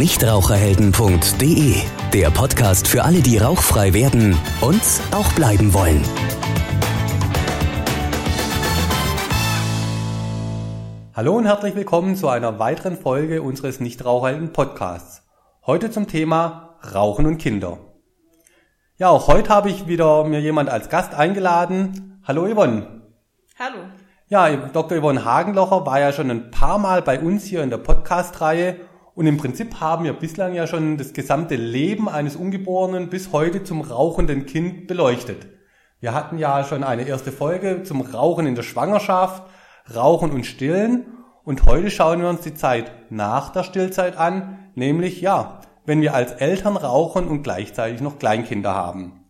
nichtraucherhelden.de, der Podcast für alle, die rauchfrei werden und auch bleiben wollen. Hallo und herzlich willkommen zu einer weiteren Folge unseres Nichtraucherhelden Podcasts. Heute zum Thema Rauchen und Kinder. Ja, auch heute habe ich wieder mir jemand als Gast eingeladen. Hallo Yvonne. Hallo. Ja, Dr. Yvonne Hagenlocher war ja schon ein paar Mal bei uns hier in der Podcast-Reihe und im Prinzip haben wir bislang ja schon das gesamte Leben eines Ungeborenen bis heute zum rauchenden Kind beleuchtet. Wir hatten ja schon eine erste Folge zum Rauchen in der Schwangerschaft, Rauchen und Stillen. Und heute schauen wir uns die Zeit nach der Stillzeit an, nämlich ja, wenn wir als Eltern rauchen und gleichzeitig noch Kleinkinder haben.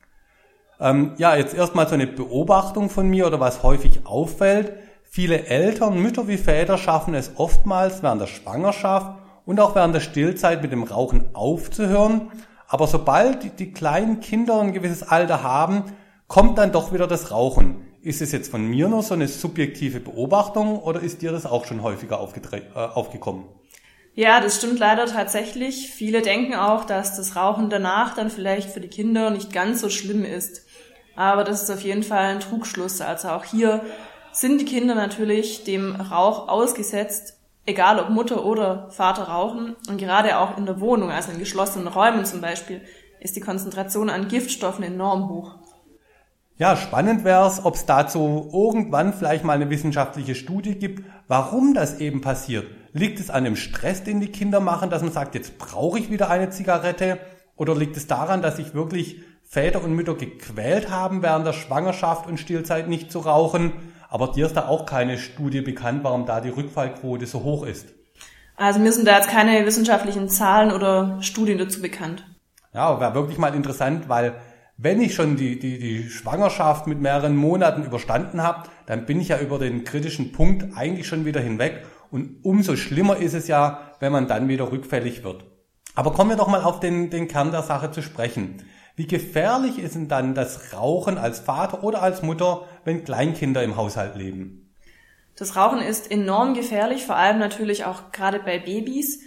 Ähm, ja, jetzt erstmal so eine Beobachtung von mir oder was häufig auffällt. Viele Eltern, Mütter wie Väter schaffen es oftmals während der Schwangerschaft und auch während der Stillzeit mit dem Rauchen aufzuhören. Aber sobald die, kleinen Kinder ein gewisses Alter haben, kommt dann doch wieder das Rauchen. Ist es jetzt von mir nur so eine subjektive Beobachtung oder ist dir das auch schon häufiger äh, aufgekommen? Ja, das stimmt leider tatsächlich. Viele denken auch, dass das Rauchen danach dann vielleicht für die Kinder nicht ganz so schlimm ist. Aber das ist auf jeden Fall ein Trugschluss. Also auch hier sind die Kinder natürlich dem Rauch ausgesetzt, egal ob Mutter oder Vater rauchen. Und gerade auch in der Wohnung, also in geschlossenen Räumen zum Beispiel, ist die Konzentration an Giftstoffen enorm hoch. Ja, spannend wäre es, ob es dazu irgendwann vielleicht mal eine wissenschaftliche Studie gibt, warum das eben passiert. Liegt es an dem Stress, den die Kinder machen, dass man sagt, jetzt brauche ich wieder eine Zigarette? Oder liegt es daran, dass sich wirklich Väter und Mütter gequält haben, während der Schwangerschaft und Stillzeit nicht zu rauchen? Aber dir ist da auch keine Studie bekannt, warum da die Rückfallquote so hoch ist. Also mir sind da jetzt keine wissenschaftlichen Zahlen oder Studien dazu bekannt. Ja, wäre wirklich mal interessant, weil wenn ich schon die, die, die Schwangerschaft mit mehreren Monaten überstanden habe, dann bin ich ja über den kritischen Punkt eigentlich schon wieder hinweg. Und umso schlimmer ist es ja, wenn man dann wieder rückfällig wird. Aber kommen wir doch mal auf den, den Kern der Sache zu sprechen. Wie gefährlich ist denn dann das Rauchen als Vater oder als Mutter, wenn Kleinkinder im Haushalt leben? Das Rauchen ist enorm gefährlich, vor allem natürlich auch gerade bei Babys.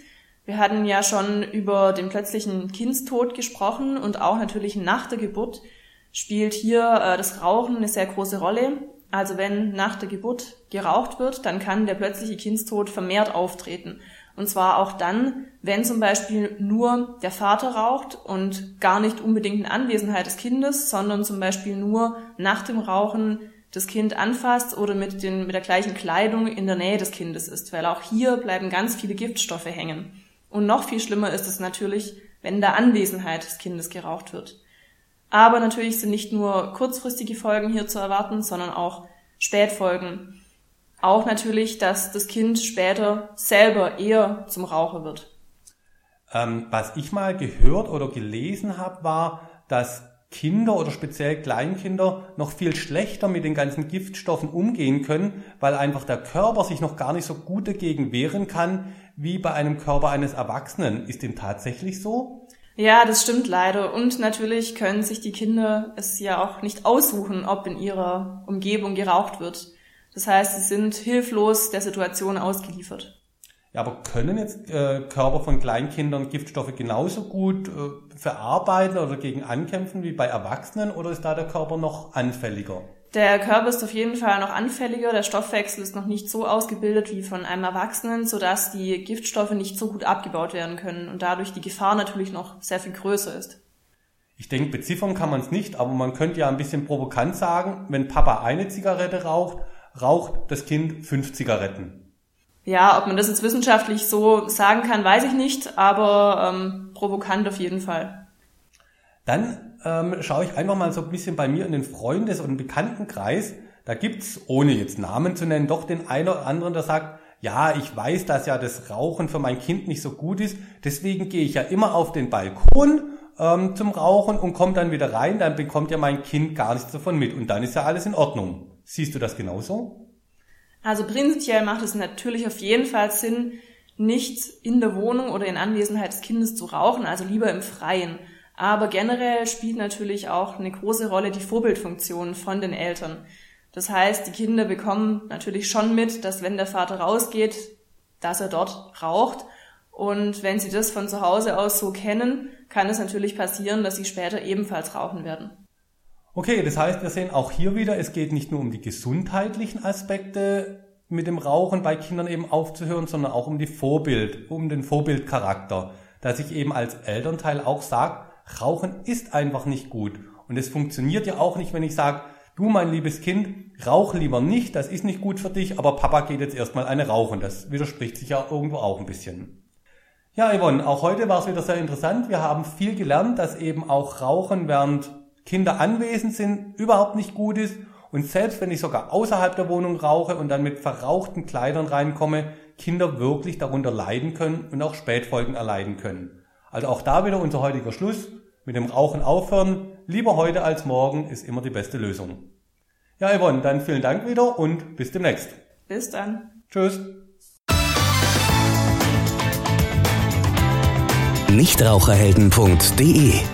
Wir hatten ja schon über den plötzlichen Kindstod gesprochen und auch natürlich nach der Geburt spielt hier äh, das Rauchen eine sehr große Rolle. Also wenn nach der Geburt geraucht wird, dann kann der plötzliche Kindstod vermehrt auftreten. Und zwar auch dann, wenn zum Beispiel nur der Vater raucht und gar nicht unbedingt in Anwesenheit des Kindes, sondern zum Beispiel nur nach dem Rauchen das Kind anfasst oder mit, den, mit der gleichen Kleidung in der Nähe des Kindes ist, weil auch hier bleiben ganz viele Giftstoffe hängen. Und noch viel schlimmer ist es natürlich, wenn in der Anwesenheit des Kindes geraucht wird. Aber natürlich sind nicht nur kurzfristige Folgen hier zu erwarten, sondern auch Spätfolgen. Auch natürlich, dass das Kind später selber eher zum Raucher wird. Ähm, was ich mal gehört oder gelesen habe, war, dass Kinder oder speziell Kleinkinder noch viel schlechter mit den ganzen Giftstoffen umgehen können, weil einfach der Körper sich noch gar nicht so gut dagegen wehren kann wie bei einem Körper eines Erwachsenen. Ist dem tatsächlich so? Ja, das stimmt leider. Und natürlich können sich die Kinder es ja auch nicht aussuchen, ob in ihrer Umgebung geraucht wird. Das heißt, sie sind hilflos der Situation ausgeliefert. Ja, aber können jetzt äh, Körper von Kleinkindern Giftstoffe genauso gut äh, verarbeiten oder gegen ankämpfen wie bei Erwachsenen oder ist da der Körper noch anfälliger? Der Körper ist auf jeden Fall noch anfälliger. Der Stoffwechsel ist noch nicht so ausgebildet wie von einem Erwachsenen, sodass die Giftstoffe nicht so gut abgebaut werden können und dadurch die Gefahr natürlich noch sehr viel größer ist. Ich denke, beziffern kann man es nicht, aber man könnte ja ein bisschen provokant sagen, wenn Papa eine Zigarette raucht, raucht das Kind fünf Zigaretten. Ja, ob man das jetzt wissenschaftlich so sagen kann, weiß ich nicht, aber ähm, provokant auf jeden Fall. Dann ähm, schaue ich einfach mal so ein bisschen bei mir in den Freundes- und Bekanntenkreis. Da gibt's, ohne jetzt Namen zu nennen, doch den einen oder anderen, der sagt, ja, ich weiß, dass ja das Rauchen für mein Kind nicht so gut ist, deswegen gehe ich ja immer auf den Balkon ähm, zum Rauchen und komme dann wieder rein, dann bekommt ja mein Kind gar nichts davon mit und dann ist ja alles in Ordnung. Siehst du das genauso? Also prinzipiell macht es natürlich auf jeden Fall Sinn, nicht in der Wohnung oder in Anwesenheit des Kindes zu rauchen, also lieber im Freien. Aber generell spielt natürlich auch eine große Rolle die Vorbildfunktion von den Eltern. Das heißt, die Kinder bekommen natürlich schon mit, dass wenn der Vater rausgeht, dass er dort raucht. Und wenn sie das von zu Hause aus so kennen, kann es natürlich passieren, dass sie später ebenfalls rauchen werden. Okay, das heißt, wir sehen auch hier wieder, es geht nicht nur um die gesundheitlichen Aspekte mit dem Rauchen bei Kindern eben aufzuhören, sondern auch um die Vorbild, um den Vorbildcharakter, dass ich eben als Elternteil auch sage, Rauchen ist einfach nicht gut. Und es funktioniert ja auch nicht, wenn ich sage, du mein liebes Kind, rauch lieber nicht, das ist nicht gut für dich, aber Papa geht jetzt erstmal eine rauchen. Das widerspricht sich ja irgendwo auch ein bisschen. Ja, Yvonne, auch heute war es wieder sehr interessant. Wir haben viel gelernt, dass eben auch Rauchen, während Kinder anwesend sind, überhaupt nicht gut ist. Und selbst wenn ich sogar außerhalb der Wohnung rauche und dann mit verrauchten Kleidern reinkomme, Kinder wirklich darunter leiden können und auch Spätfolgen erleiden können. Also auch da wieder unser heutiger Schluss. Mit dem Rauchen aufhören, lieber heute als morgen, ist immer die beste Lösung. Ja, Yvonne, dann vielen Dank wieder und bis demnächst. Bis dann. Tschüss. Nichtraucherhelden.de